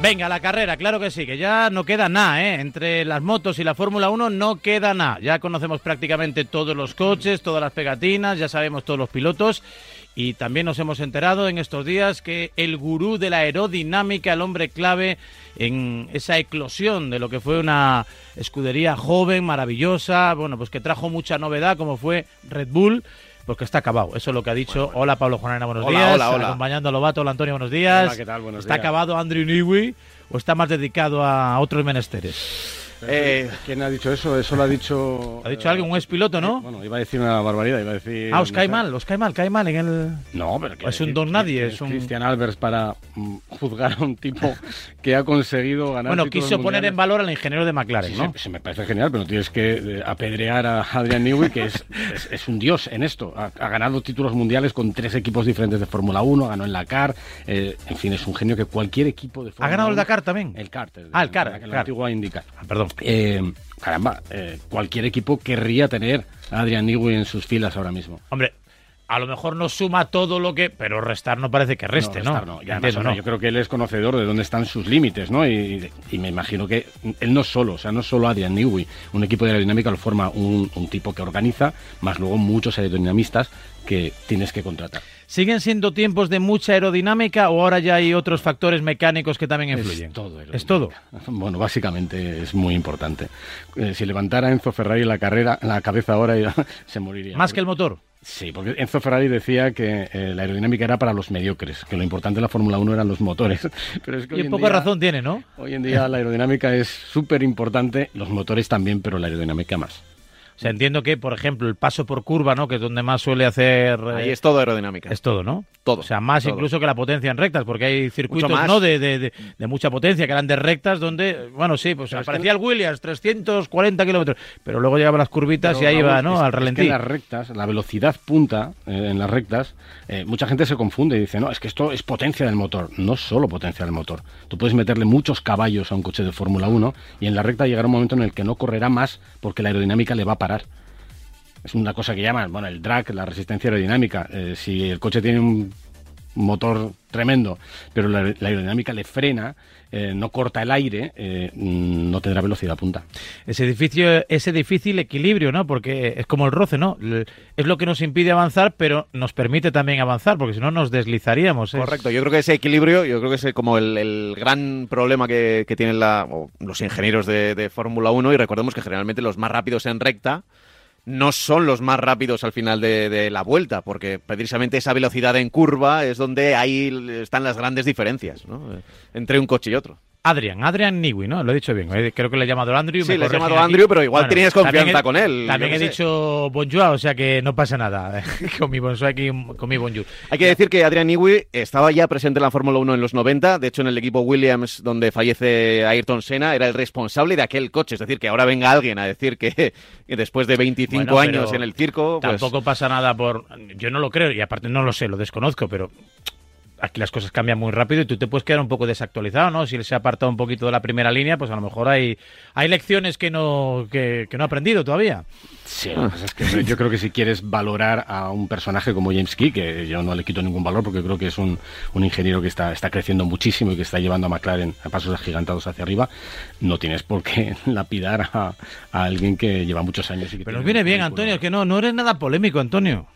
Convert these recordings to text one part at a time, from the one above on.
Venga, la carrera, claro que sí, que ya no queda nada, ¿eh? Entre las motos y la Fórmula 1 no queda nada. Ya conocemos prácticamente todos los coches, todas las pegatinas, ya sabemos todos los pilotos. Y también nos hemos enterado en estos días que el gurú de la aerodinámica, el hombre clave en esa eclosión de lo que fue una escudería joven, maravillosa, bueno, pues que trajo mucha novedad, como fue Red Bull, porque está acabado. Eso es lo que ha dicho. Hola Pablo Juanena, buenos Hola, días. hola, hola. Acompañando a Lobato, hola Antonio, buenos días. Hola, ¿qué tal? Buenos ¿Está días. acabado Andrew Newey o está más dedicado a otros menesteres? Eh, ¿Quién ha dicho eso? Eso lo ha dicho. Ha dicho alguien, un expiloto, ¿no? Bueno, iba a decir una barbaridad, iba a decir. ah, os cae mal, os cae mal, cae mal en el... No, pero que Es un don nadie, es un- Cristian Albers para mm, juzgar a un tipo que ha conseguido ganar. Bueno, quiso poner en valor al ingeniero de McLaren, Sí, ¿no? sí, sí, me parece genial, pero no tienes que eh, apedrear a Adrian Newey, que es, es, es un dios en esto. Ha, ha ganado títulos mundiales con tres equipos diferentes de Fórmula 1, ganó en la CAR. eh, en fin, es un genio que cualquier equipo de Fórmula ¿Ha ganado el 1 Dakar también? El CAR. el- Ah, el CAR, la- el La, CAR. antigua IndyCar. Ah, perdón. Eh, caramba, eh, cualquier equipo querría tener a Adrian Newey en sus filas ahora mismo. Hombre, a lo mejor no suma todo lo que... Pero restar no parece que reste, ¿no? restar no. Y además, ¿no? Yo creo que él es conocedor de dónde están sus límites, ¿no? Y, y me imagino que él no solo, o sea, no solo Adrian Newey. Un equipo de aerodinámica lo forma un, un tipo que organiza, más luego muchos aerodinamistas que tienes que contratar. ¿Siguen siendo tiempos de mucha aerodinámica o ahora ya hay otros factores mecánicos que también influyen? Es todo. Es todo. aerodinámica. Bueno, básicamente es muy importante. Eh, si levantara Enzo Ferrari la carrera, la cabeza ahora se moriría. Más que el motor. Sí, porque Enzo Ferrari decía que eh, la aerodinámica era para los mediocres, que lo importante de la Fórmula 1 eran los motores. Pero es que Y un poco día- razón tiene, ¿no? Hoy en día la aerodinámica es súper importante, los motores también, pero la aerodinámica más. O sea, entiendo que, por ejemplo, el paso por curva, ¿no? Que es donde más suele hacer... eh, Ahí es todo aerodinámica. es todo, ¿no? Todo, O sea, más todo. incluso que la potencia en rectas, porque hay circuitos. De, de, de- de mucha potencia, que eran de rectas donde, bueno, sí, pues Pero es que aparecía el Williams, 340 kilómetros, pero luego llegaban las curvitas y ahí va, ¿no? es- Al es que ralentí. en las rectas, la velocidad punta eh, en las rectas, eh, mucha gente se confunde y dice, no, es que esto es potencia del motor. No es solo potencia del motor. Tú puedes meterle muchos caballos a un coche de Fórmula 1 y en la recta llegará un momento en el que no correrá más porque la aerodinámica le va a parar. Es una cosa que llaman, bueno, el drag, la resistencia aerodinámica. Eh, si el coche tiene un motor tremendo, pero la, la aerodinámica le frena, eh, no corta el aire, eh, mm, no tendrá velocidad punta. Ese difícil, ese difícil equilibrio, ¿no? Porque es como el roce, ¿no? Es lo que nos impide avanzar, pero nos permite también avanzar, porque si no nos deslizaríamos. Es- Correcto, yo creo que ese equilibrio, yo creo que es como el, el gran problema que, que tienen la- los ingenieros de, de Fórmula 1 y recordemos que generalmente los más rápidos en recta no son los más rápidos al final de, la vuelta, porque precisamente esa velocidad en curva es donde ahí están las grandes diferencias ¿no? entre un coche y otro. Adrian, Adrian Newey, ¿no? Lo he dicho bien. eh, Creo que le he llamado Andrew. Sí, me le he llamado aquí. Andrew, pero igual tenías también confianza he- con él, También he sé. dicho bonjour, o sea que no pasa nada. con mi bonjour aquí, con mi bonjour. Hay que decir que Adrian Newey estaba ya presente en la Fórmula 1 en los 90, de hecho en el equipo Williams donde fallece Ayrton Senna era el responsable de aquel coche, es decir, que ahora venga alguien a decir que, después de 25 Bueno, pero años en el circo, pues, Tampoco pasa nada por... Yo no lo creo y aparte no lo sé, lo desconozco, pero aquí las cosas cambian muy rápido y tú te puedes quedar un poco desactualizado, ¿no? Si él se ha apartado un poquito de la primera línea, pues a lo mejor hay, hay lecciones que no, que, que no ha aprendido todavía. Sí, lo que pasa es que yo creo que si quieres valorar a un personaje como James Key, que yo no le quito ningún valor porque creo que es un, un ingeniero que está, está creciendo muchísimo y que está llevando a McLaren a pasos agigantados hacia arriba, no tienes por qué lapidar a, a alguien que lleva muchos años. Y que Pero nos viene bien. Antonio, es que no, no eres nada polémico, Antonio.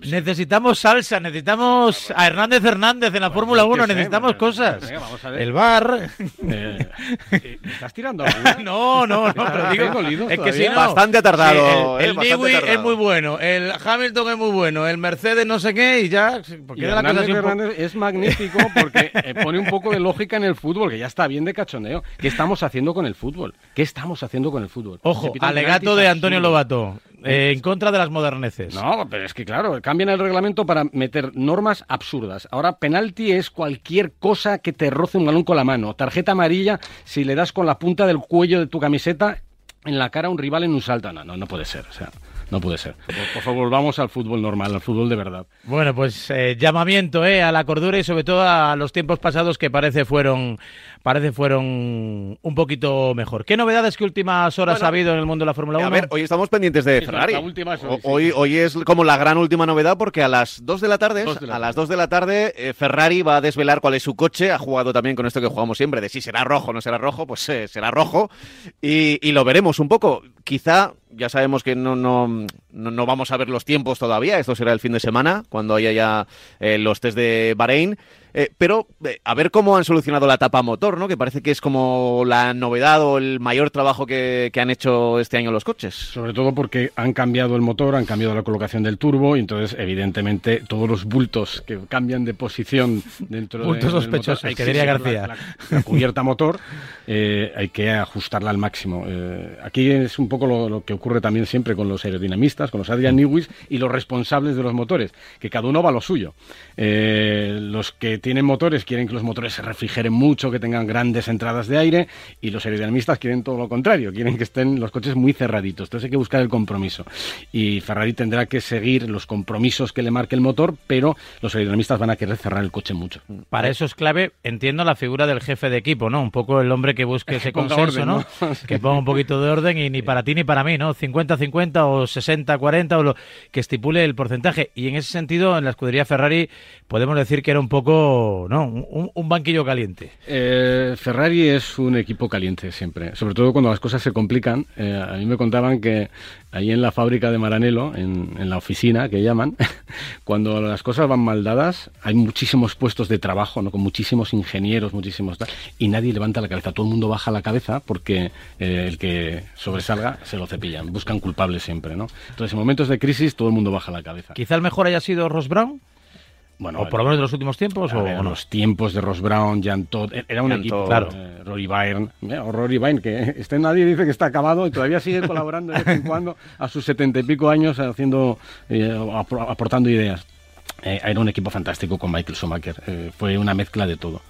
Necesitamos salsa, necesitamos a Hernández Hernández en la Fórmula yo qué 1, sé, necesitamos cosas. venga, vamos a ver. El bar. Eh, ¿me ¿Estás tirando alguna? No, no, no, pero digo, es que si todavía. no, Bastante ha tardado, sí, el eh, el bastante Newey tardado. es muy bueno, el Hamilton es muy bueno, el Mercedes no sé qué y ya, porque Y la Hernández Hernández es magnífico porque eh, pone un poco de lógica en el fútbol, que ya está bien de cachondeo. ¿Qué estamos haciendo con el fútbol? ¿Qué estamos haciendo con el fútbol? Ojo, alegato de Antonio. Lobato, eh, en contra de las moderneces. No, pero es que claro, cambian el reglamento para meter normas absurdas. Ahora, penalti es cualquier cosa que te roce un balón con la mano. Tarjeta amarilla si le das con la punta del cuello de tu camiseta en la cara a un rival en un salto. No, no, no puede ser. O sea, no puede ser. Por, favor, volvamos al fútbol normal, al fútbol de verdad. Bueno, pues eh, llamamiento eh, a la cordura y sobre todo a los tiempos pasados que parece fueron, parece fueron un poquito mejor. ¿Qué novedades que últimas horas ha habido en el mundo de la Fórmula 1? A ver, hoy estamos pendientes de Ferrari. hoy, hoy, es como la gran última novedad porque a las 2 de la tarde, a las 2 de la tarde, eh, Ferrari va a desvelar cuál es su coche. Ha jugado también con esto que jugamos siempre, de si será rojo o no será rojo, pues será rojo. Y, y lo veremos un poco. Quizá ya sabemos que no, no, no, vamos a ver los tiempos todavía, esto será el fin de semana, cuando haya ya eh, los test de Bahrein, eh, pero eh, a ver cómo han solucionado la tapa motor, ¿no? que parece que es como la novedad o el mayor trabajo que, han hecho este año los coches. Sobre todo porque han cambiado el motor, han cambiado la colocación del turbo y entonces evidentemente todos los bultos que cambian de posición dentro bultos de, sospechosos, hay que diría García. La, cubierta motor hay que ajustarla al máximo. aquí es un poco lo, lo que ocurre también siempre con los aerodinamistas, con los Adrian Newis y los responsables de los motores, que cada uno va a lo suyo. Eh, los que tienen motores quieren que los motores se refrigeren mucho, que tengan grandes entradas de aire, y los aerodinamistas quieren todo lo contrario, quieren que estén los coches muy cerraditos. Entonces hay que buscar el compromiso. Y Ferrari tendrá que seguir los compromisos que le marque el motor, pero los aerodinamistas van a querer cerrar el coche mucho. Para eso es clave, entiendo, la figura del jefe de equipo, ¿no? Un poco el hombre que busque ese consenso, ¿no? que ponga un poquito de orden y ni para ti ni para mí, ¿no? 50-50 o 60-40 o lo que estipule el porcentaje. Y en ese sentido, en la escudería Ferrari podemos decir que era un poco, ¿no? Un, banquillo caliente. Eh, Ferrari es un equipo caliente siempre, sobre todo cuando las cosas se complican. Eh, a mí me contaban que ahí en la fábrica de Maranello, en, la oficina que llaman, cuando las cosas van mal dadas, hay muchísimos puestos de trabajo, ¿no? Con muchísimos ingenieros, muchísimos y nadie levanta la cabeza. Todo el mundo baja la cabeza porque eh, el que sobresalga se lo cepillan. Buscan culpables siempre, ¿no? Entonces, en momentos de crisis, todo el mundo baja la cabeza. Quizá el mejor haya sido Ross Brown. Bueno, o por lo menos de los últimos tiempos. O, los tiempos de Ross Brown, Jan Todd, e-, era un equipo. Claro. Eh, Rory Byrne, eh, o Rory Byrne, que este nadie dice que está acabado y todavía sigue colaborando de vez en cuando a sus setenta y pico años haciendo, eh, aportando ideas. era un equipo fantástico con Michael Schumacher. fue una mezcla de todo.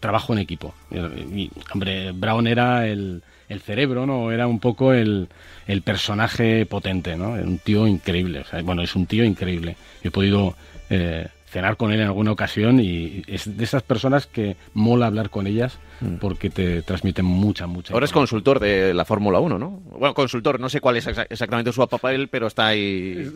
trabajo en equipo. Y, hombre, Brown era el, el cerebro, ¿no? Era un poco el, el personaje potente, ¿no? Un tío increíble. bueno, es un tío increíble. He podido eh, cenar con él en alguna ocasión y es de esas personas que mola hablar con ellas mm. porque te transmiten mucha, mucha. Ahora es consultor de la Fórmula 1, ¿no? Bueno, consultor, no sé cuál es exactamente su papel, pero está ahí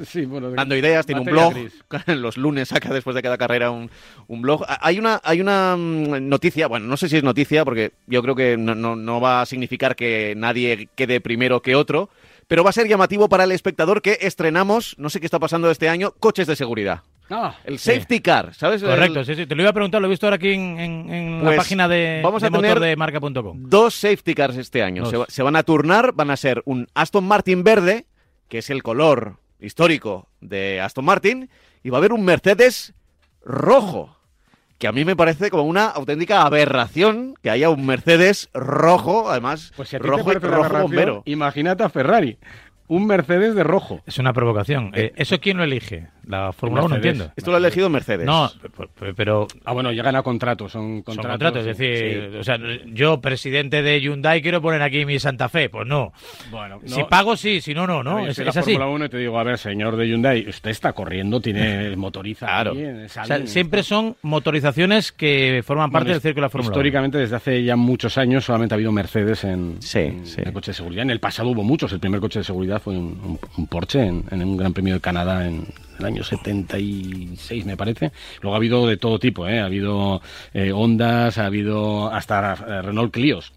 dando ideas, tiene un blog. Los lunes saca después de cada carrera un, un, blog. Hay una, hay una mm, noticia, bueno, no sé si es noticia, porque yo creo que no, no, no va a significar que nadie quede primero que otro, pero va a ser llamativo para el espectador que estrenamos, no sé qué está pasando este año, coches de seguridad. Ah, el safety car, ¿sabes? Correcto, sí, sí. Te lo iba a preguntar, lo he visto ahora aquí en, la pues página de, vamos a tener de marca.com. Dos safety cars este año. Se, van a turnar, van a ser un Aston Martin verde, que es el color histórico de Aston Martin, y va a haber un Mercedes rojo que a mí me parece como una auténtica aberración que haya un Mercedes rojo, además pues rojo, rojo bombero. Imagínate a Ferrari, un Mercedes de rojo. Es una provocación. Eh, ¿Eso quién lo elige? La Fórmula 1, entiendo. Esto lo ha elegido Mercedes. No, pero... Ah, bueno, llegan a contratos, son contratos. Son contratos, es decir, o sea, yo, presidente de Hyundai, quiero poner aquí mi Santa Fe. Pues no. Bueno, Si pago, sí, si no, no, ¿no? Es, la Fórmula 1 y te digo, a ver, señor de Hyundai, usted está corriendo, tiene motoriza claro. siempre son motorizaciones que forman parte del círculo de la Fórmula 1. Históricamente, desde hace ya muchos años, solamente ha habido Mercedes en, el coche de seguridad. En el pasado hubo muchos. El primer coche de seguridad fue un, Porsche en, en un Gran Premio de Canadá en el año 76 me parece. Luego ha habido de todo tipo, ¿eh? ha habido eh, Hondas, ha habido hasta eh, Renault Clios.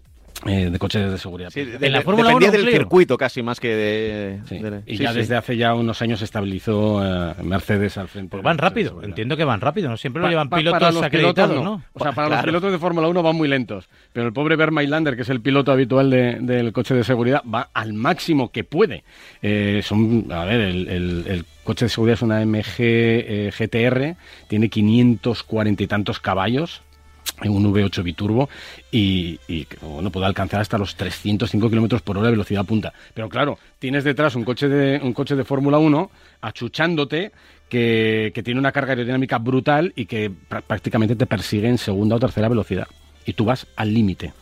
Eh, de coches de seguridad. en la Fórmula Dependía del circuito casi más que de... y ya desde hace ya unos años se estabilizó Mercedes al frente. Pues van rápido, entiendo que van rápido, ¿no? Siempre lo llevan pilotos acreditados, no. O sea, para los pilotos de Fórmula 1 van muy lentos, pero el pobre Bert Mailander, que es el piloto habitual del coche de seguridad, va al máximo que puede. son, a ver, el coche de seguridad es una MG eh, GTR, tiene 540 y tantos caballos, un V8 biturbo y, bueno, puede alcanzar hasta los 305 kilómetros por hora de velocidad punta. Pero claro, tienes detrás un coche de, un coche de Fórmula 1 achuchándote que, que, tiene una carga aerodinámica brutal y que prácticamente te persigue en segunda o tercera velocidad. Y tú vas al límite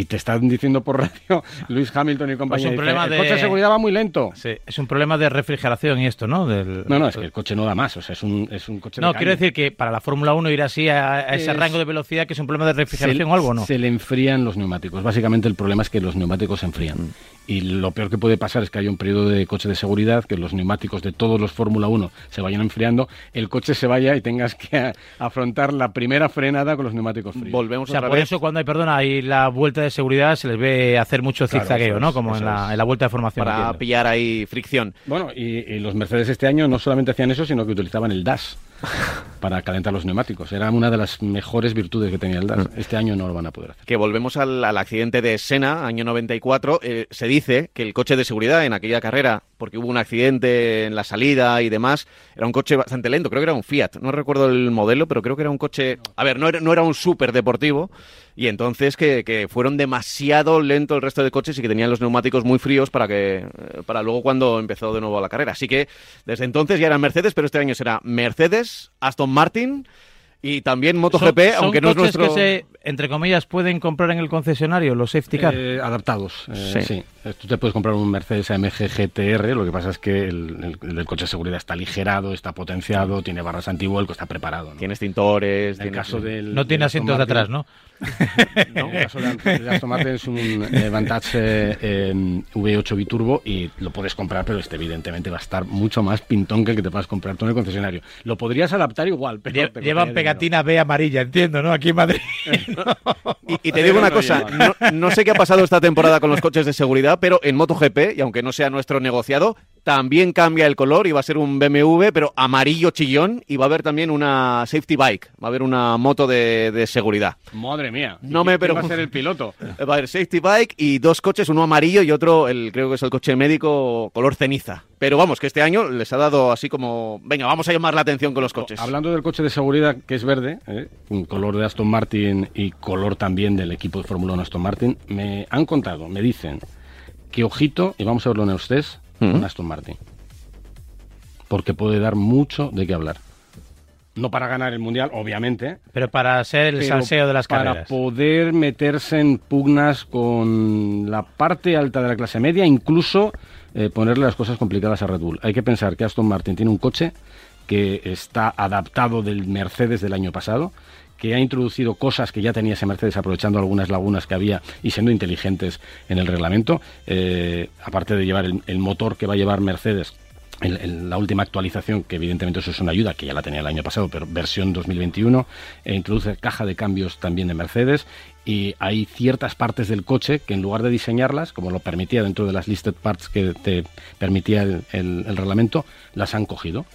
y te están diciendo por radio Luis Hamilton y compañía, Pues problema el de- coche de seguridad va muy lento. Sí, es un problema de refrigeración y esto, ¿no? Del- No, no, es que el coche no da más, o sea, es un, es un coche No, quiero decir que para la Fórmula 1 ir así a, a ese Es- rango de velocidad que es un problema de se, refrigeración o algo, ¿no? se le enfrían los neumáticos. Básicamente el problema es que los neumáticos se enfrían. Mm. Y lo peor que puede pasar es que haya un periodo de coche de seguridad, que los neumáticos de todos los Fórmula 1 se vayan enfriando, el coche se vaya y tengas que afrontar la primera frenada con los neumáticos fríos. Volvemos O sea, otra por vez. eso cuando hay, perdona, hay la vuelta de seguridad se les ve hacer mucho Claro, zigzagueo, ¿no? Como en la, es. en la vuelta de formación. para entiendo. pillar ahí fricción. Bueno, y, y los Mercedes este año no solamente hacían eso, sino que utilizaban el DAS para calentar los neumáticos. Era una de las mejores virtudes que tenía el DAS. Este año no lo van a poder hacer. Que volvemos al, accidente de Senna, año 94. eh, se dice que el coche de seguridad en aquella carrera, porque hubo un accidente en la salida y demás, era un coche bastante lento. Creo que era un Fiat. No recuerdo el modelo, pero creo que era un coche. A ver, no era, no era un súper deportivo. Y entonces que, que fueron demasiado lento el resto de coches y que tenían los neumáticos muy fríos para que eh, para luego cuando empezó de nuevo la carrera. Así que desde entonces ya eran Mercedes, pero este año será Mercedes, Aston Martin y también MotoGP, Son- son aunque no es coches nuestro. que se, entre comillas, pueden comprar en el concesionario, los safety car. Eh, adaptados, eh, Sí. sí. Eh, Tú te puedes comprar un Mercedes AMG GTR, lo que pasa es que el, el- el coche de seguridad está aligerado, está potenciado, tiene barras antivuelco, está preparado. ¿no? Tienes tintores. En el caso del, no tiene asientos de atrás, ¿no? No, en el caso de de Aston Martin es un eh, Vantage eh, eh, V8 biturbo y lo puedes comprar, pero este evidentemente va a estar mucho más pintón que el que te puedas comprar tú en el concesionario. Lo podrías adaptar igual, pero Lle- Llevan pegatina B amarilla, entiendo, ¿no? Aquí en Madrid. Y, y te digo una cosa, no sé qué ha pasado esta temporada con los coches de seguridad, pero en MotoGP, y aunque no sea nuestro negociado, también cambia el color y va a ser un BMW, pero amarillo chillón, y va a haber también una safety bike, va a haber una moto de, de seguridad. Madre mía. No ¿Y me pero- va a ser el piloto? Va a haber safety bike y dos coches, uno amarillo y otro, el creo que es el coche médico color ceniza. Pero vamos, que este año les ha dado así como, venga, vamos a llamar la atención con los coches. Hablando del coche de seguridad que es verde, ¿eh? un color de Aston Martin y color también del equipo de Fórmula 1 Aston Martin, me han contado, me dicen que ojito, y vamos a verlo en ustedes, Con Aston Martin. Porque puede dar mucho de qué hablar. No para ganar el mundial, obviamente, Pero para ser el salseo de las para carreras. poder meterse en pugnas con la parte alta de la clase media, incluso eh, ponerle las cosas complicadas a Red Bull. Hay que pensar que Aston Martin tiene un coche que está adaptado del Mercedes del año pasado, que ha introducido cosas que ya tenía ese Mercedes aprovechando algunas lagunas que había y siendo inteligentes en el reglamento, eh, aparte de llevar el, motor que va a llevar Mercedes el- la última actualización, que evidentemente eso es una ayuda, que ya la tenía el año pasado, pero versión 2021, eh, introduce caja de cambios también de Mercedes y hay ciertas partes del coche que en lugar de diseñarlas, como lo permitía dentro de las listed parts que te permitía el reglamento, las han cogido.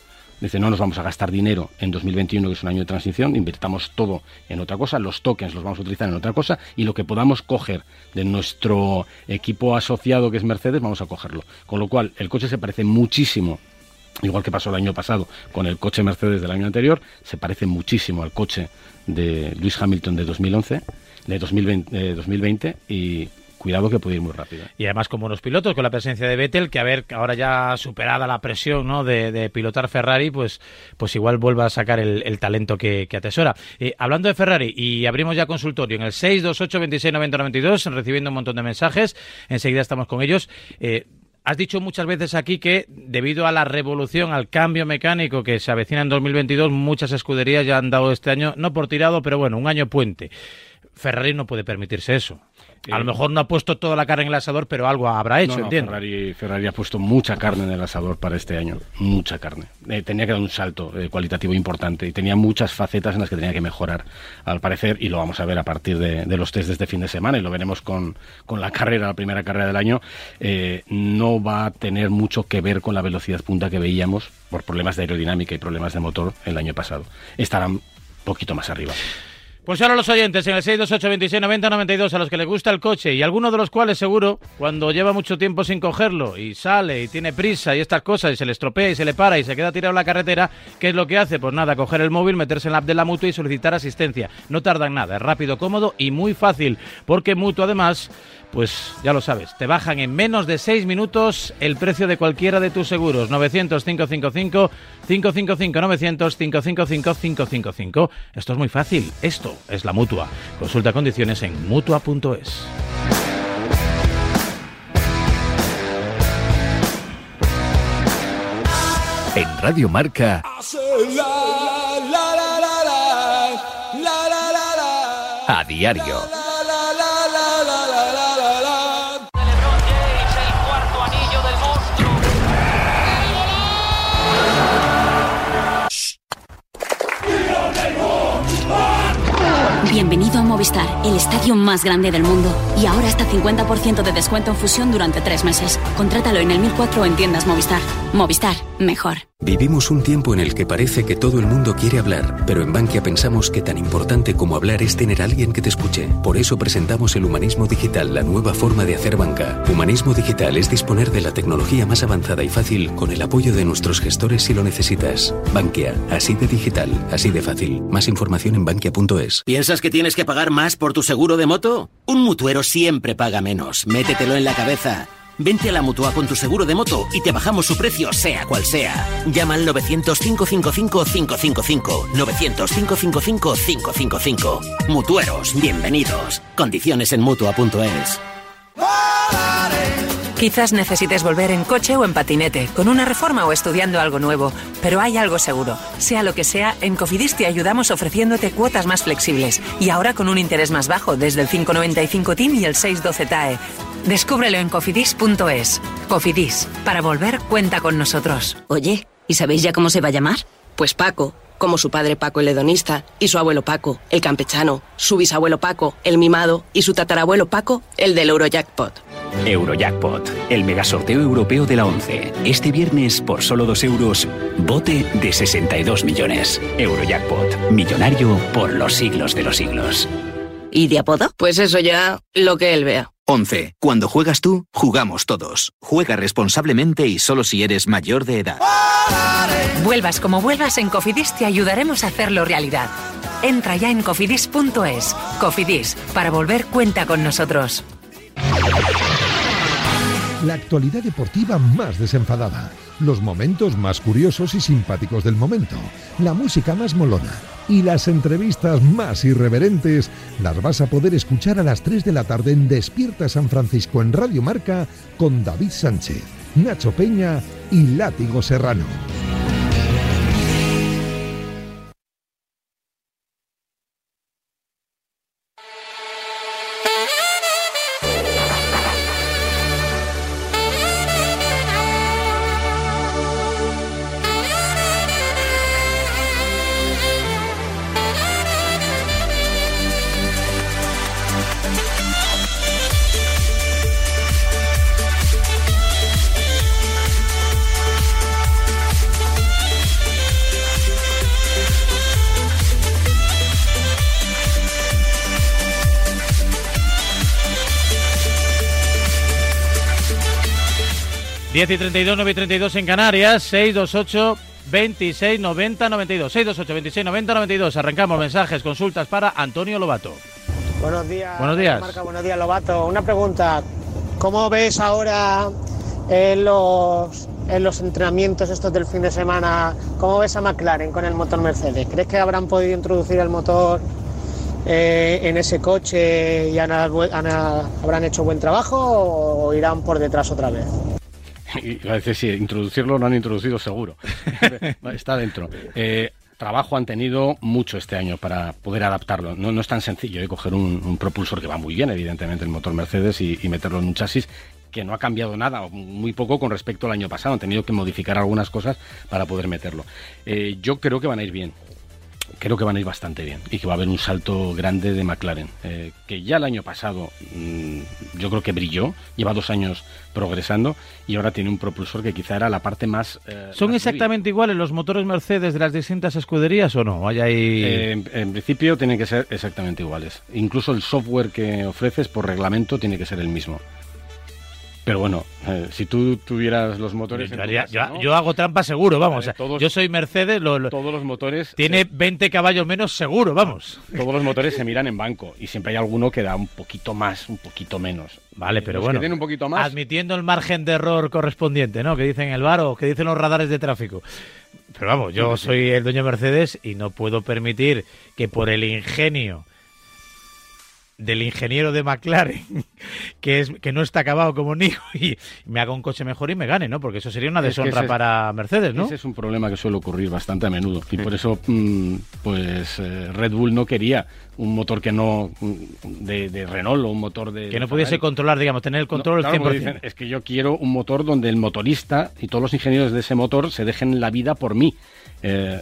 Dice, no nos vamos a gastar dinero en 2021, que es un año de transición, invirtamos todo en otra cosa, los tokens los vamos a utilizar en otra cosa y lo que podamos coger de nuestro equipo asociado, que es Mercedes, vamos a cogerlo. Con lo cual, el coche se parece muchísimo igual que pasó el año pasado con el coche Mercedes del año anterior, se parece muchísimo al coche de Lewis Hamilton de 2011, de 2020, eh, 2020 y cuidado que puede ir muy rápido. Y además con buenos pilotos, con la presencia de Vettel, que a ver, ahora ya superada la presión ¿no? de, pilotar Ferrari, pues, pues igual vuelva a sacar el, talento que, que atesora. Eh, hablando de Ferrari, y abrimos ya consultorio en el 628 26 90 92, recibiendo un montón de mensajes, enseguida estamos con ellos. Eh, Has dicho muchas veces aquí que debido a la revolución, al cambio mecánico que se avecina en 2022, muchas escuderías ya han dado este año, no por tirado, pero bueno, un año puente. Ferrari no puede permitirse eso. A lo mejor no ha puesto toda la carne en el asador, pero algo habrá hecho, No, no, entiendo. Ferrari, Ferrari ha puesto mucha carne en el asador para este año, mucha carne. Eh, tenía que dar un salto eh, cualitativo importante y tenía muchas facetas en las que tenía que mejorar, al parecer, y lo vamos a ver a partir de, de los test de este fin de semana y lo veremos con, con la carrera, la primera carrera del año. eh, no va a tener mucho que ver con la velocidad punta que veíamos por problemas de aerodinámica y problemas de motor el año pasado. Estarán un poquito más arriba. Pues ahora los oyentes en el 628 26 90 92 a los que les gusta el coche y alguno de los cuales seguro cuando lleva mucho tiempo sin cogerlo y sale y tiene prisa y estas cosas y se le estropea y se le para y se queda tirado en la carretera, ¿qué es lo que hace? Pues nada, coger el móvil, meterse en la app de la mutua y solicitar asistencia. No tardan nada, es rápido, cómodo y muy fácil porque mutuo además pues ya lo sabes, te bajan en menos de 6 minutos el precio de cualquiera de tus seguros. 900-555, 555, 900-555, 555. Esto es muy fácil, esto. es la mutua. Consulta condiciones en mutua.es. En Radio Marca. A diario. Movistar, el estadio más grande del mundo. Y ahora hasta 50% de descuento en fusión durante tres meses. Contrátalo en el 1004 en tiendas Movistar. Movistar, mejor. Vivimos un tiempo en el que parece que todo el mundo quiere hablar, pero en Bankia pensamos que tan importante como hablar es tener a alguien que te escuche. Por eso presentamos el Humanismo Digital, la nueva forma de hacer banca. Humanismo Digital es disponer de la tecnología más avanzada y fácil con el apoyo de nuestros gestores si lo necesitas. Bankia, así de digital, así de fácil. Más información en bankia.es. ¿Piensas que tienes que pagar más por tu seguro de moto? Un mutuero siempre paga menos. Métetelo en la cabeza. Vente a la Mutua con tu seguro de moto y te bajamos su precio sea cual sea. Llama al 900-555-555. 900-555-555. Mutueros, bienvenidos. Condiciones en Mutua.es. Quizás necesites volver en coche o en patinete, con una reforma o estudiando algo nuevo, pero hay algo seguro. Sea lo que sea, en Cofidis te ayudamos ofreciéndote cuotas más flexibles y ahora con un interés más bajo desde el 595 TIN y el 612 TAE. Descúbrelo en cofidis.es. Cofidis, para volver cuenta con nosotros. Oye, ¿y sabéis ya cómo se va a llamar? Pues Paco, como su padre Paco el hedonista, y su abuelo Paco, el campechano, su bisabuelo Paco, el mimado, y su tatarabuelo Paco, el del Eurojackpot. Eurojackpot, el megasorteo europeo de la 11. Este viernes, por solo 2 euros, bote de 62 millones. Eurojackpot, millonario por los siglos de los siglos. ¿Y de apodo? Pues eso ya, lo que él vea. 11. Cuando juegas tú, jugamos todos. Juega responsablemente y solo si eres mayor de edad. Vuelvas como vuelvas en Cofidis te ayudaremos a hacerlo realidad. Entra ya en cofidis.es. Cofidis, para volver cuenta con nosotros. La actualidad deportiva más desenfadada, los momentos más curiosos y simpáticos del momento, la música más molona y las entrevistas más irreverentes las vas a poder escuchar a las 3 de la tarde en Despierta San Francisco en Radio Marca con David Sánchez, Nacho Peña y Látigo Serrano. Y 32, 9 y 32 en Canarias, 628 26 90 92. 628 26 90 92. Arrancamos mensajes, consultas para Antonio Lobato. Buenos días. Buenos días. Marca, buenos días, Lobato. Una pregunta. ¿Cómo ves ahora en los, en los entrenamientos estos del fin de semana? ¿Cómo ves a McLaren con el motor Mercedes? ¿Crees que habrán podido introducir el motor eh, en ese coche y habrán hecho buen trabajo o irán por detrás otra vez? Y a veces sí, introducirlo lo han introducido seguro. Está dentro. Eh, trabajo han tenido mucho este año para poder adaptarlo. No, no es tan sencillo de ¿eh? coger un, propulsor que va muy bien, evidentemente, el motor Mercedes y, meterlo en un chasis que no ha cambiado nada, muy poco con respecto al año pasado. Han tenido que modificar algunas cosas para poder meterlo. Eh, yo creo que van a ir bien creo que van a ir bastante bien y que va a haber un salto grande de McLaren, eh, que ya el año pasado mm, yo creo que brilló, lleva dos años progresando y ahora tiene un propulsor que quizá era la parte más... Eh, ¿Son exactamente iguales los motores Mercedes de las distintas escuderías o no? Eh, en, principio tienen que ser exactamente iguales. Incluso el software que ofreces por reglamento tiene que ser el mismo. Pero bueno, eh, si tú tuvieras los motores. yo, hago trampa seguro, vamos. yo soy Mercedes. todos los motores. Tiene 20 caballos menos seguro, vamos. Todos los motores se miran en banco y siempre hay alguno que da un poquito más, un poquito menos. Vale, pero bueno. un poquito más. Admitiendo el margen de error correspondiente, ¿no? Que dicen el bar o que dicen los radares de tráfico. Pero vamos, yo soy el dueño de Mercedes y no puedo permitir que por el ingenio del ingeniero de McLaren, que es que no está acabado como Nico, y me haga un coche mejor y me gane, ¿no? Porque eso sería una deshonra para Mercedes, ¿no? Ese es un problema que suele ocurrir bastante a menudo. Y por eso, mm, pues, eh, Red Bull no quería un motor que no de, Renault o un motor de que no pudiese controlar digamos tener el control 100%. es que yo quiero un motor donde el motorista y todos los ingenieros de ese motor se dejen la vida por mí eh,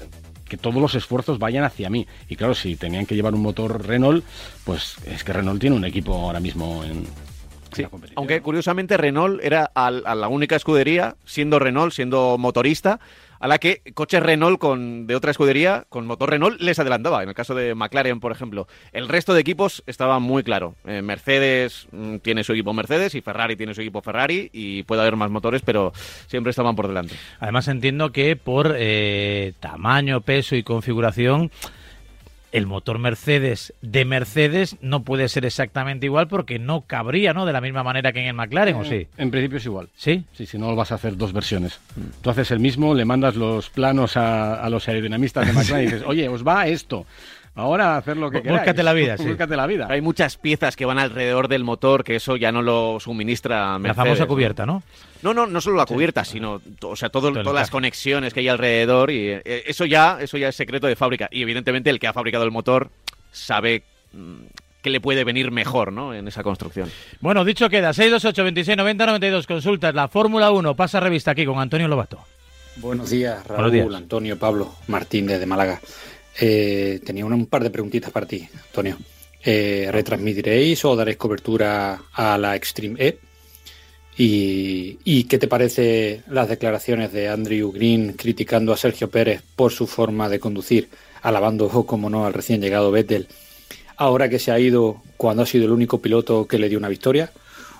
que todos los esfuerzos vayan hacia mí. Y claro, si tenían que llevar un motor Renault, pues es que Renault tiene un equipo ahora mismo en, Sí, aunque curiosamente Renault era a la única escudería, siendo Renault, siendo motorista, a la que coches Renault con, de otra escudería, con motor Renault, les adelantaba. En el caso de McLaren, por ejemplo. El resto de equipos estaba muy claro. Eh, Mercedes mm, tiene su equipo Mercedes y Ferrari tiene su equipo Ferrari y puede haber más motores, pero siempre estaban por delante. Además entiendo que por eh, tamaño, peso y configuración el motor Mercedes de Mercedes no puede ser exactamente igual porque no cabría, ¿no? De la misma manera que en el McLaren, ¿o sí? Eh, en principio es igual. ¿Sí? Sí, si no vas a hacer dos versiones. Tú haces el mismo, le mandas los planos a, los aerodinamistas de McLaren y dices, oye, os va esto. Ahora hacer lo que queráis. Búscate la vida, sí. Búscate la vida. Hay muchas piezas que van alrededor del motor que eso ya no lo suministra Mercedes. La famosa cubierta, ¿no? No, no, no solo la cubierta, sino o sea, todo, todas las conexiones que hay alrededor y eh, eso ya eso ya es secreto de fábrica y evidentemente el que ha fabricado el motor sabe mm, que le puede venir mejor ¿no? en esa construcción. Bueno, dicho queda, 628 26 90 92 consultas, la Fórmula 1 pasa revista aquí con Antonio Lobato. Buenos días, Raúl, Antonio, Pablo, Martín desde Málaga. Eh, tenía un, par de preguntitas para ti, Antonio. Eh, ¿Retransmitiréis o daréis cobertura a la Extreme E? ¿Y, ¿Y qué te parece las declaraciones de Andrew Green criticando a Sergio Pérez por su forma de conducir? alabando, como no, al recién llegado Vettel, ahora que se ha ido cuando ha sido el único piloto que le dio una victoria.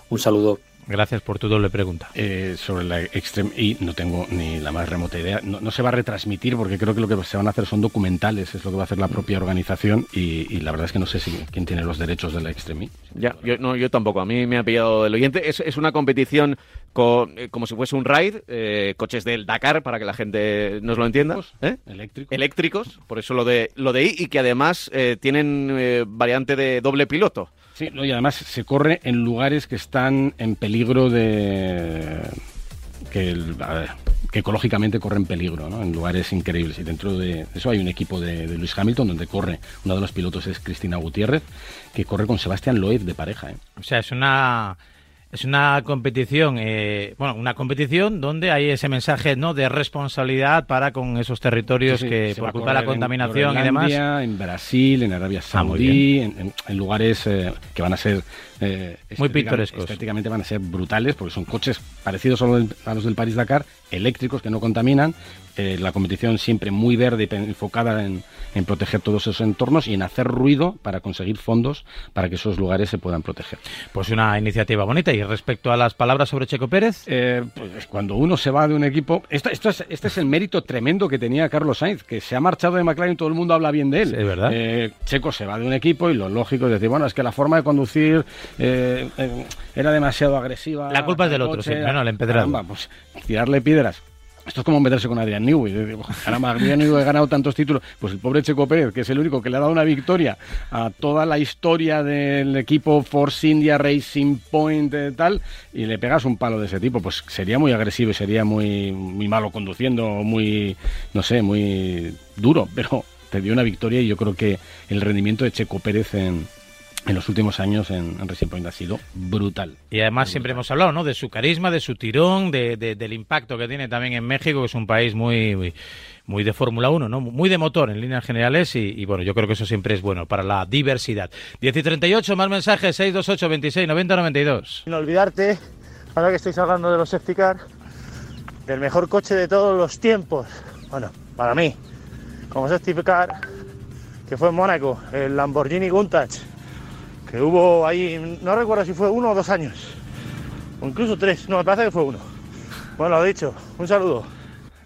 Un saludo. Gracias por tu doble pregunta. Eh, sobre la Extreme E no tengo ni la más remota idea. No, se va a retransmitir porque creo que lo que se van a hacer son documentales, es lo que va a hacer la propia organización y, la verdad es que no sé si quién tiene los derechos de la Extreme E. Ya, yo, no, yo tampoco. A mí me ha pillado el oyente. Es, es una competición eh, como si fuese un ride, eh, coches del Dakar, para que la gente nos lo entienda. Eléctricos. Eléctricos, por eso lo de, lo de I, y que además tienen variante de doble piloto. Sí, y además se corre en lugares que están en peligro de... que, ecológicamente corren peligro, ¿no? en lugares increíbles. Y dentro de eso hay un equipo de, de Luis Hamilton donde corre, uno de los pilotos es Cristina Gutiérrez, que corre con Sebastián Loeb de pareja. ¿eh? O sea, es una es una competición, eh, bueno, una competición donde hay ese mensaje no de responsabilidad para con esos territorios que por culpa de la contaminación y demás. En Brasil, en Arabia ah, Saudí, en, lugares eh, que van a ser eh, muy pintorescos. Estéticamente van a ser brutales porque son coches parecidos a los del París Dakar, eléctricos que no contaminan. La competición siempre muy verde y enfocada en, en proteger todos esos entornos y en hacer ruido para conseguir fondos para que esos lugares se puedan proteger. Pues una iniciativa bonita. Y respecto a las palabras sobre Checo Pérez. Eh, pues cuando uno se va de un equipo. Esto, esto es, este es el mérito tremendo que tenía Carlos Sainz, que se ha marchado de McLaren y todo el mundo habla bien de él. es verdad. Eh, Checo se va de un equipo y lo lógico es decir, bueno, es que la forma de conducir eh, era demasiado agresiva. La culpa es del otro, sí, bueno, el empedrado. Vamos, pues tirarle piedras esto es como meterse con Adrián Newey. Adrián Newey ha ganado tantos títulos. Pues el pobre Checo Pérez, que es el único que le ha dado una victoria a toda la historia del equipo Force India Racing Point y tal, y le pegas un palo de ese tipo, pues sería muy agresivo y sería muy, muy malo conduciendo, muy, no sé, muy duro. Pero te dio una victoria y yo creo que el rendimiento de Checo Pérez en, en los últimos años en, Racing Point ha sido brutal. Y además siempre hemos hablado ¿no? de su carisma, de su tirón, de, del impacto que tiene también en México, que es un país muy, muy, de Fórmula 1, ¿no? muy de motor en líneas generales y, bueno, yo creo que eso siempre es bueno para la diversidad. 10 y 38, más mensajes, 628 26 90 92. Sin olvidarte, ahora que estáis hablando de los safety car, del mejor coche de todos los tiempos, bueno, para mí, como safety car, que fue en Mónaco, el Lamborghini Countach que hubo ahí, no recuerdo si fue uno o dos años, o incluso tres, no, me parece que fue uno. Bueno, lo dicho, un saludo.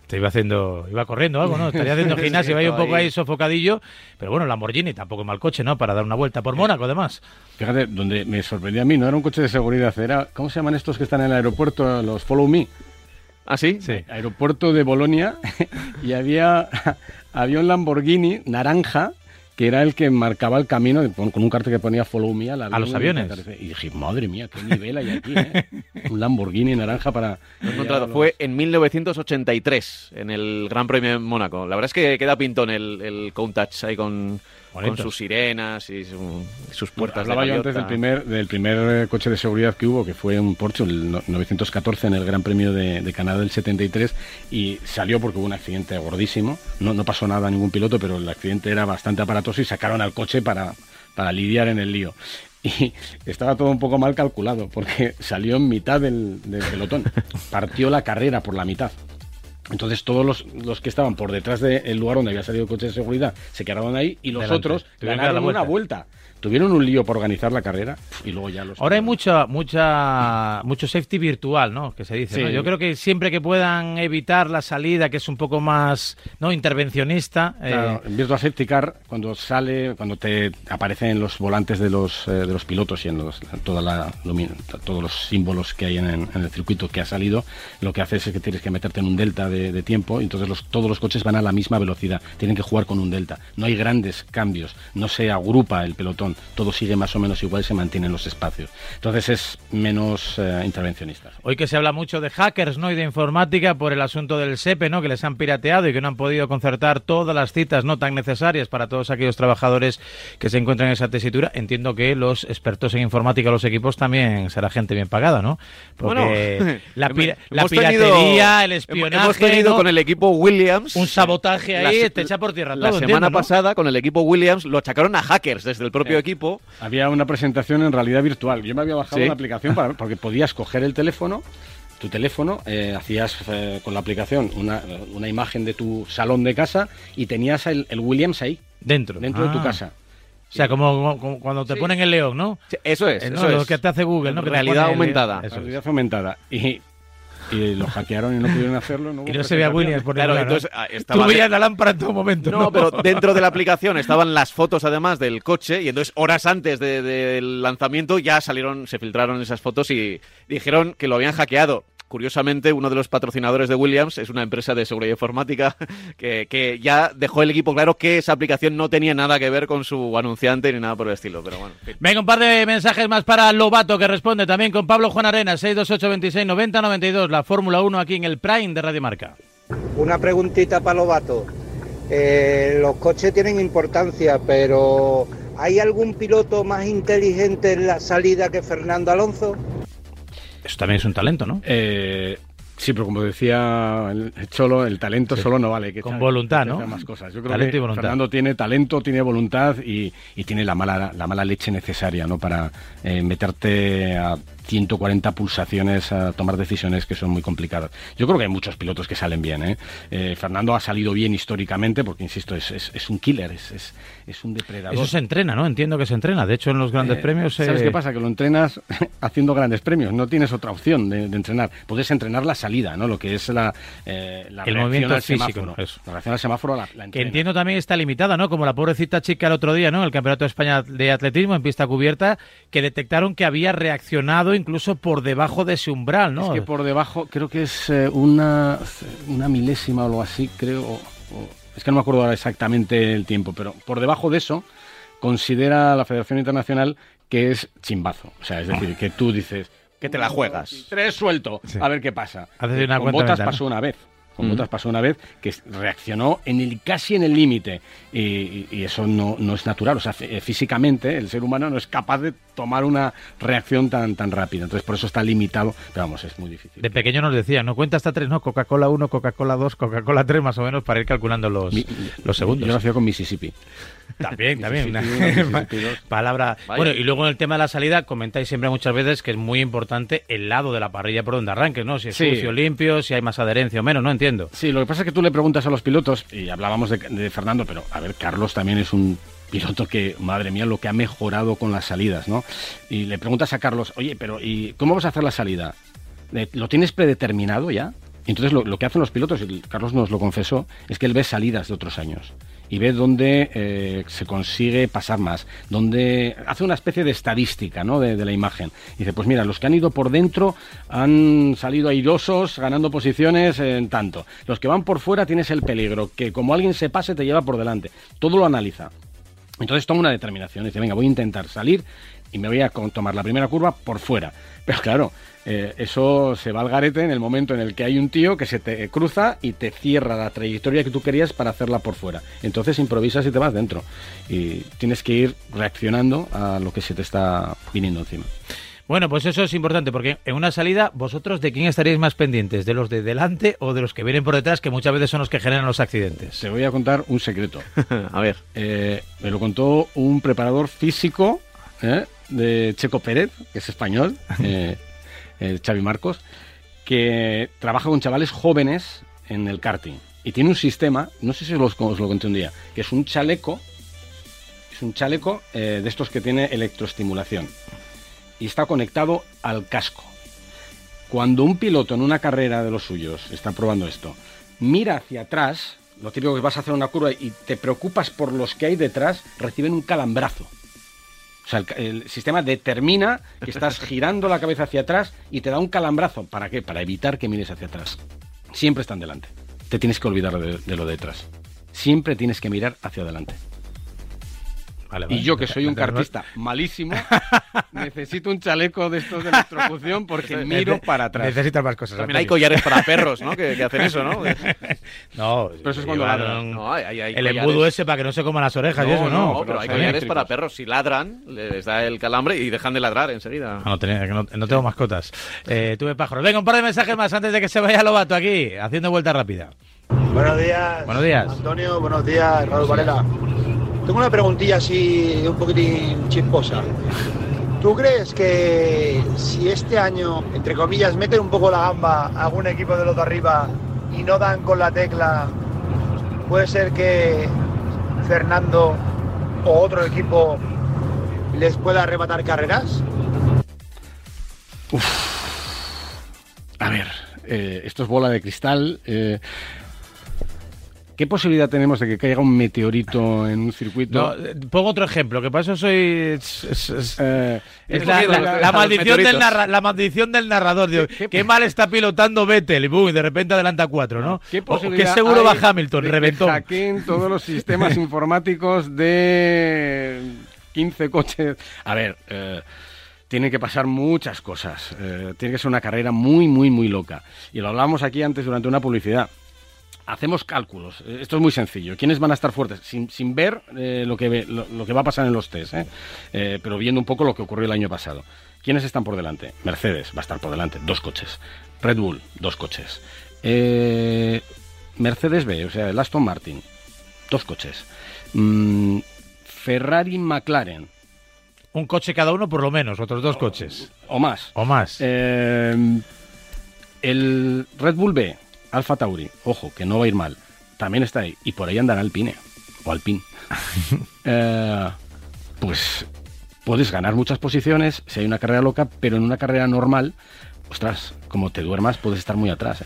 Te iba haciendo, iba corriendo algo, ¿no? Estaría haciendo gimnasio, iba un poco ahí sofocadillo, pero bueno, Lamborghini tampoco es mal coche, ¿no? Para dar una vuelta por Mónaco, además. Fíjate, donde me sorprendió a mí, no era un coche de seguridad, era, ¿cómo se llaman estos que están en el aeropuerto, los Follow Me? ¿Ah, sí? Sí. Aeropuerto de Bolonia y había, había un Lamborghini naranja que era el que marcaba el camino con un cartel que ponía Follow Me a, los aviones. Y dije, madre mía, qué nivel hay aquí, ¿eh? un Lamborghini naranja para... Lo he encontrado, fue en 1983, en el Gran Premio de Mónaco. La verdad es que queda pintón el, el Countach ahí con con sus sirenas y sus puertas hablaba yo antes del primer, del primer eh, coche de seguridad que hubo, que fue un Porsche, el 914 en el Gran Premio de, Canadá del 73, y salió porque hubo un accidente gordísimo. No, no pasó nada a ningún piloto, pero el accidente era bastante aparatoso y sacaron al coche para, para lidiar en el lío y estaba todo un poco mal calculado porque salió en mitad del, del pelotón. Partió la carrera por la mitad. Entonces todos los, los, que estaban por detrás del lugar donde había salido el coche de seguridad se quedaron ahí y los otros ganaron una vuelta. tuvieron un lío por organizar la carrera y luego ya los... Ahora hay mucha, mucha, mucho safety virtual, ¿no? Que se dice, Yo creo que siempre que puedan evitar la salida, que es un poco más, ¿no? Intervencionista... Eh, claro, en Virtual Safety Car, cuando sale, cuando te aparecen los volantes de los, eh, de los pilotos y en los, toda la, todos los símbolos que hay en, el circuito que ha salido, lo que hace es que tienes que meterte en un delta de, tiempo y entonces los, todos los coches van a la misma velocidad, tienen que jugar con un delta. No hay grandes cambios, no se agrupa el pelotón todo sigue más o menos igual y se mantienen los espacios. Entonces es menos eh, intervencionista. Hoy que se habla mucho de hackers ¿no? y de informática por el asunto del SEPE, ¿no? que les han pirateado y que no han podido concertar todas las citas no tan necesarias para todos aquellos trabajadores que se encuentran en esa tesitura, entiendo que los expertos en informática, los equipos, también será gente bien pagada, ¿no? Porque la, piratería, el espionaje... Hemos con el equipo Williams... Un sabotaje ahí, te echa por tierra La semana pasada, con el equipo Williams, lo achacaron a hackers desde el propio equipo. Había una presentación en realidad virtual. Yo me había bajado una aplicación para, porque podías coger el teléfono, tu teléfono, eh, hacías eh, con la aplicación una, una, imagen de tu salón de casa y tenías el, Williams ahí. Dentro. Dentro de tu ah. casa. O sea, como, cuando te ponen el león, ¿no? eso es. eso lo que te hace Google, ¿no? realidad aumentada. realidad aumentada. Y y lo hackearon y no pudieron hacerlo. No y no se veía Williams por Claro, entonces ah, estaba... Tú veías la lámpara en todo momento. No, pero dentro de la aplicación estaban las fotos además del coche y entonces horas antes del lanzamiento ya salieron, se filtraron esas fotos y dijeron que lo habían hackeado curiosamente, uno de los patrocinadores de Williams es una empresa de seguridad informática que, ya dejó el equipo claro que esa aplicación no tenía nada que ver con su anunciante ni nada por el estilo. Pero bueno. Venga, un par de mensajes más para Lobato que responde también con Pablo Juan Arena, 628 26 90 92, la Fórmula 1 aquí en el Prime de Radio Marca. Una preguntita para Lobato. Eh, los coches tienen importancia, pero ¿hay algún piloto más inteligente en la salida que Fernando Alonso? Eso también es un talento, ¿no? Eh, sí, pero como decía el Cholo, el talento solo no vale. Que Con voluntad, ¿no? Más cosas. Yo creo que Fernando tiene talento, tiene voluntad y, tiene la mala, la mala leche necesaria, ¿no? Para eh, meterte a 140 pulsaciones a tomar decisiones que son muy complicadas. Yo creo que hay muchos pilotos que salen bien. ¿eh? eh Fernando ha salido bien históricamente porque, insisto, es, es, un killer, es, es, un depredador. Eso se entrena, ¿no? Entiendo que se entrena. De hecho, en los grandes eh, premios... ¿Sabes qué pasa? Que lo entrenas haciendo grandes premios. No tienes otra opción de, entrenar. Puedes entrenar la salida, ¿no? Lo que es la, eh, El movimiento físico. ¿no? La reacción al semáforo la, Que entiendo también está limitada, ¿no? Como la pobrecita chica el otro día, ¿no? El Campeonato de España de Atletismo en pista cubierta, que detectaron que había reaccionado incluso por debajo de ese umbral, ¿no? Es que por debajo, creo que es eh, una, una milésima o algo así, creo. es que no me acuerdo ahora exactamente el tiempo, pero por debajo de eso considera la Federación Internacional que es chimbazo. O sea, es decir, que tú dices... Que te la juegas. Tres suelto, a ver qué pasa. una Con botas pasó una vez con otras pasó una vez que reaccionó en el casi en el límite y, eso no, no, es natural, o sea, físicamente el ser humano no es capaz de tomar una reacción tan tan rápida, entonces por eso está limitado, pero vamos, es muy difícil. De pequeño nos decía, no cuenta hasta tres, no, Coca-Cola 1, Coca-Cola 2, Coca-Cola 3 más o menos para ir calculando los, los segundos. Yo lo hacía con Mississippi. También, también. palabra. Bueno, y luego en el tema de la salida, comentáis siempre muchas veces que es muy importante el lado de la parrilla por donde arranques, ¿no? Si es sucio, limpio, si hay más adherencia o menos, no entiendo. Sí, lo que pasa es que tú le preguntas a los pilotos, y hablábamos de, Fernando, pero a ver, Carlos también es un piloto que, madre mía, lo que ha mejorado con las salidas, ¿no? Y le preguntas a Carlos, oye, pero ¿y cómo vas a hacer la salida? ¿Lo tienes predeterminado ya? entonces lo, lo, que hacen los pilotos, y Carlos nos lo confesó, es que él ve salidas de otros años y ve dónde eh, se consigue pasar más, dónde hace una especie de estadística ¿no? de, la imagen. dice, pues mira, los que han ido por dentro han salido airosos, ganando posiciones en tanto. Los que van por fuera tienes el peligro, que como alguien se pase te lleva por delante. Todo lo analiza. Entonces toma una determinación, dice, venga, voy a intentar salir y me voy a tomar la primera curva por fuera. Pero claro, eh, eso se va al garete en el momento en el que hay un tío que se te cruza y te cierra la trayectoria que tú querías para hacerla por fuera. Entonces improvisas y te vas dentro. Y tienes que ir reaccionando a lo que se te está viniendo encima. Bueno, pues eso es importante porque en una salida, vosotros de quién estaréis más pendientes, de los de delante o de los que vienen por detrás, que muchas veces son los que generan los accidentes. Te voy a contar un secreto. a ver. Eh, me lo contó un preparador físico ¿eh? de Checo Pérez, que es español. eh, Xavi Marcos, que trabaja con chavales jóvenes en el karting. Y tiene un sistema, no sé si os, os lo conté un día, que es un chaleco, es un chaleco eh, de estos que tiene electroestimulación. Y está conectado al casco. Cuando un piloto en una carrera de los suyos está probando esto, mira hacia atrás, lo típico que vas a hacer una curva y te preocupas por los que hay detrás, reciben un calambrazo. O sea, el, sistema determina que estás girando la cabeza hacia atrás y te da un calambrazo. ¿Para qué? Para evitar que mires hacia atrás. Siempre están delante. Te tienes que olvidar de, de lo detrás. Siempre tienes que mirar hacia adelante y yo, que soy un cartista malísimo, necesito un chaleco de estos de electrocución porque miro para atrás. Necesitas más cosas. También hay collares para perros, ¿no? Que, hacen eso, ¿no? no, pero eso es cuando ladran. No, hay, hay el embudo ese para que no se coman las orejas y eso, ¿no? No, pero hay collares para perros. Si ladran, les da el calambre y dejan de ladrar enseguida. No, no, tengo mascotas. Eh, tuve pájaros. Venga, un par de mensajes más antes de que se vaya Lobato aquí, haciendo vuelta rápida. Buenos días. Buenos días. Antonio, buenos días, Raúl Varela. Tengo una preguntilla así un poquitín chisposa. ¿Tú crees que si este año, entre comillas, meten un poco la gamba a algún equipo de los de arriba y no dan con la tecla, puede ser que Fernando o otro equipo les pueda arrebatar carreras? A ver, eh, esto es bola de cristal. Eh, ¿Qué posibilidad tenemos de que caiga un meteorito en un circuito? Eh, pongo otro ejemplo, que para eso soy... Eh, la, maldición del la, maldición del narrador. ¿qué, mal está pilotando Vettel? Y, boom, de repente adelanta cuatro, ¿no? ¿Qué, ¿Qué seguro va Hamilton? Reventó. Que todos los sistemas informáticos de 15 coches. A ver... Eh, tiene que pasar muchas cosas. tiene que ser una carrera muy, muy, muy loca. Y lo hablábamos aquí antes durante una publicidad hacemos cálculos. Eh, esto es muy sencillo. ¿Quiénes van a estar fuertes? Sin, sin ver eh, lo, que lo, que va a pasar en los test, ¿eh? pero viendo un poco lo que ocurrió el año pasado. ¿Quiénes están por delante? Mercedes va a estar por delante, dos coches. Red Bull, dos coches. Mercedes B, o sea, el Aston Martin, dos coches. Mm, Ferrari McLaren. Un coche cada uno por lo menos, otros dos coches. O más. O más. el Red Bull B, Alfa Tauri, ojo, que no va a ir mal, también está ahí. Y por ahí andará Alpine, o Alpine. Eh, pues puedes ganar muchas posiciones si hay una carrera loca, pero en una carrera normal, ostras, como te duermas, puedes estar muy atrás. ¿eh?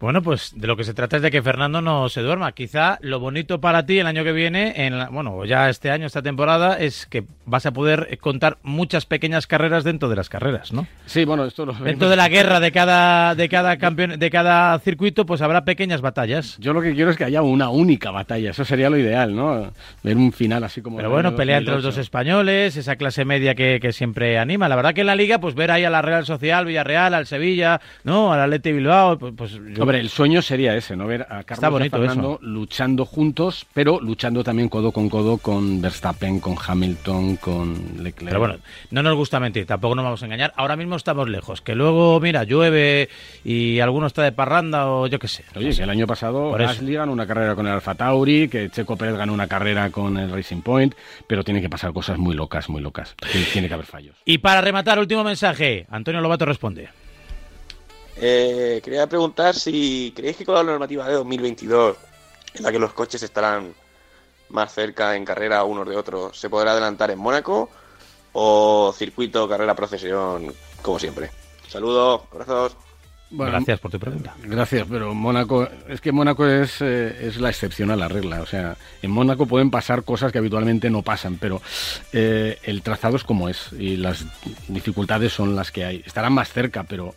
Bueno, pues de lo que se trata es de que Fernando no se duerma. Quizá lo bonito para ti el año que viene, en bueno, ya este año, esta temporada, es que vas a poder contar muchas pequeñas carreras dentro de las carreras, ¿no? Sí, bueno, esto lo Dentro de la guerra de cada, de cada campeón, de cada circuito, pues habrá pequeñas batallas. Yo lo que quiero es que haya una única batalla, eso sería lo ideal, ¿no? Ver un final así como... Pero bueno, pelea entre los dos españoles, esa clase media que, siempre anima. La verdad que en la Liga, pues ver ahí a la Real Social, Villarreal, al Sevilla, ¿no? Al Atleti Bilbao, pues... pues Hombre, el sueño sería ese, ¿no? Ver a Carlos y Fernando luchando juntos, pero luchando también codo con codo con Verstappen, con Hamilton, con Leclerc. Pero bueno, no nos gusta mentir, tampoco nos vamos a engañar. Ahora mismo estamos lejos, que luego, mira, llueve y alguno está de parranda o yo qué sé. Oye, que el año pasado Gasly ganó una carrera con el Alfa Tauri, que Checo Pérez ganó una carrera con el Racing Point, pero tiene que pasar cosas muy locas, muy locas. Tiene que haber fallos. Y para rematar, último mensaje, Antonio Lobato responde. Eh, quería preguntar si creéis que con la normativa de 2022, en la que los coches estarán más cerca en carrera unos de otros, ¿se podrá adelantar en Mónaco o circuito, carrera, procesión, como siempre? Saludos, abrazos. Gracias por tu pregunta. Gracias, pero Mónaco, es que Mónaco es, eh, es la excepción a la regla. O sea, en Mónaco pueden pasar cosas que habitualmente no pasan, pero eh, el trazado es como es y las dificultades son las que hay. Estarán más cerca, pero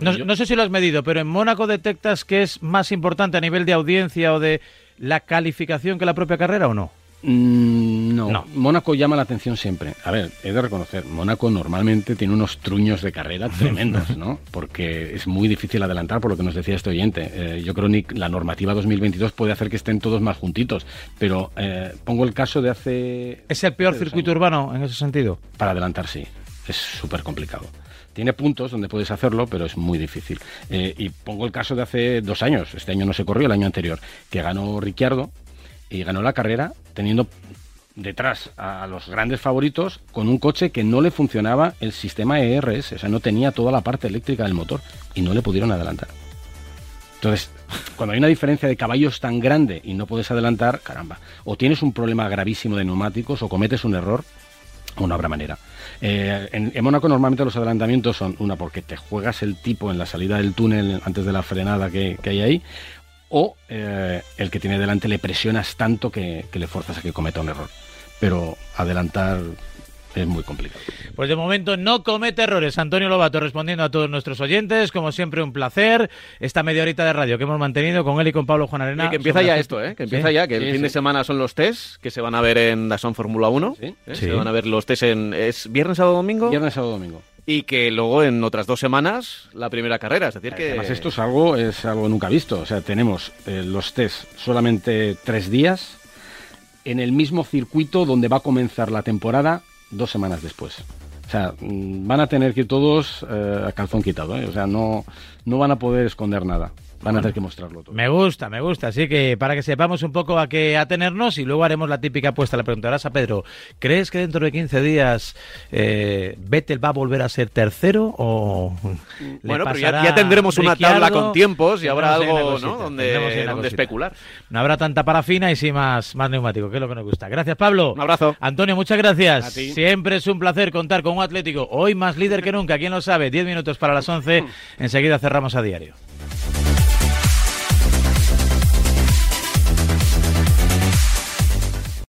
no, no, sé si lo has medido, pero en Mónaco detectas que es más importante a nivel de audiencia o de la calificación que la propia carrera o no. Mm, no. Mónaco llama la atención siempre. A ver, he de reconocer, Mónaco normalmente tiene unos truños de carrera tremendos, ¿no? Porque es muy difícil adelantar, por lo que nos decía este oyente. Eh, yo creo que la normativa 2022 puede hacer que estén todos más juntitos, pero eh, pongo el caso de hace... ¿Es el peor circuito urbano en ese sentido? Para adelantar, sí. Es súper complicado. Tiene puntos donde puedes hacerlo, pero es muy difícil. Eh, y pongo el caso de hace dos años, este año no se corrió, el año anterior, que ganó Ricciardo y ganó la carrera teniendo detrás a los grandes favoritos con un coche que no le funcionaba el sistema ERS, o sea, no tenía toda la parte eléctrica del motor y no le pudieron adelantar. Entonces, cuando hay una diferencia de caballos tan grande y no puedes adelantar, caramba, o tienes un problema gravísimo de neumáticos o cometes un error o no habrá manera. Eh, en, Mónaco normalmente los adelantamientos son una porque te juegas el tipo en la salida del túnel antes de la frenada que, hay ahí, o eh, el que tiene delante le presionas tanto que, le forzas a que cometa un error. Pero adelantar es muy complicado. Pues de momento no comete errores. Antonio Lobato respondiendo a todos nuestros oyentes. Como siempre, un placer. Esta media horita de radio que hemos mantenido con él y con Pablo Juan Arena. Y que empieza ya esto, ¿eh? Que empieza ya, que el fin de semana son los test que se van a ver en la Son Fórmula 1. ¿eh? Se van a ver los test en. ¿Es viernes, sábado, domingo? Viernes, sábado, domingo. Y que luego en otras dos semanas la primera carrera. Es decir, que. Además, esto es algo, es algo nunca visto. O sea, tenemos eh, los test solamente tres días en el mismo circuito donde va a comenzar la temporada dos semanas después. O sea, mm, van a tener que ir todos eh, a calzón quitado, ¿eh? o sea, no, no van a poder esconder nada. Van a tener que mostrarlo todo. Me gusta, me gusta. Así que para que sepamos un poco a qué atenernos y luego haremos la típica apuesta. Le preguntarás a Pedro, ¿crees que dentro de 15 días eh, Vettel va a volver a ser tercero o Bueno, pero ya, tendremos una tabla con tiempos y habrá algo ¿no? donde, donde especular. No habrá tanta parafina y sí más, más neumático, que es lo que nos gusta. Gracias, Pablo. Un abrazo. Antonio, muchas gracias. Siempre es un placer contar con un Atlético hoy más líder que nunca. ¿Quién lo sabe? 10 minutos para las 11. Enseguida cerramos a diario.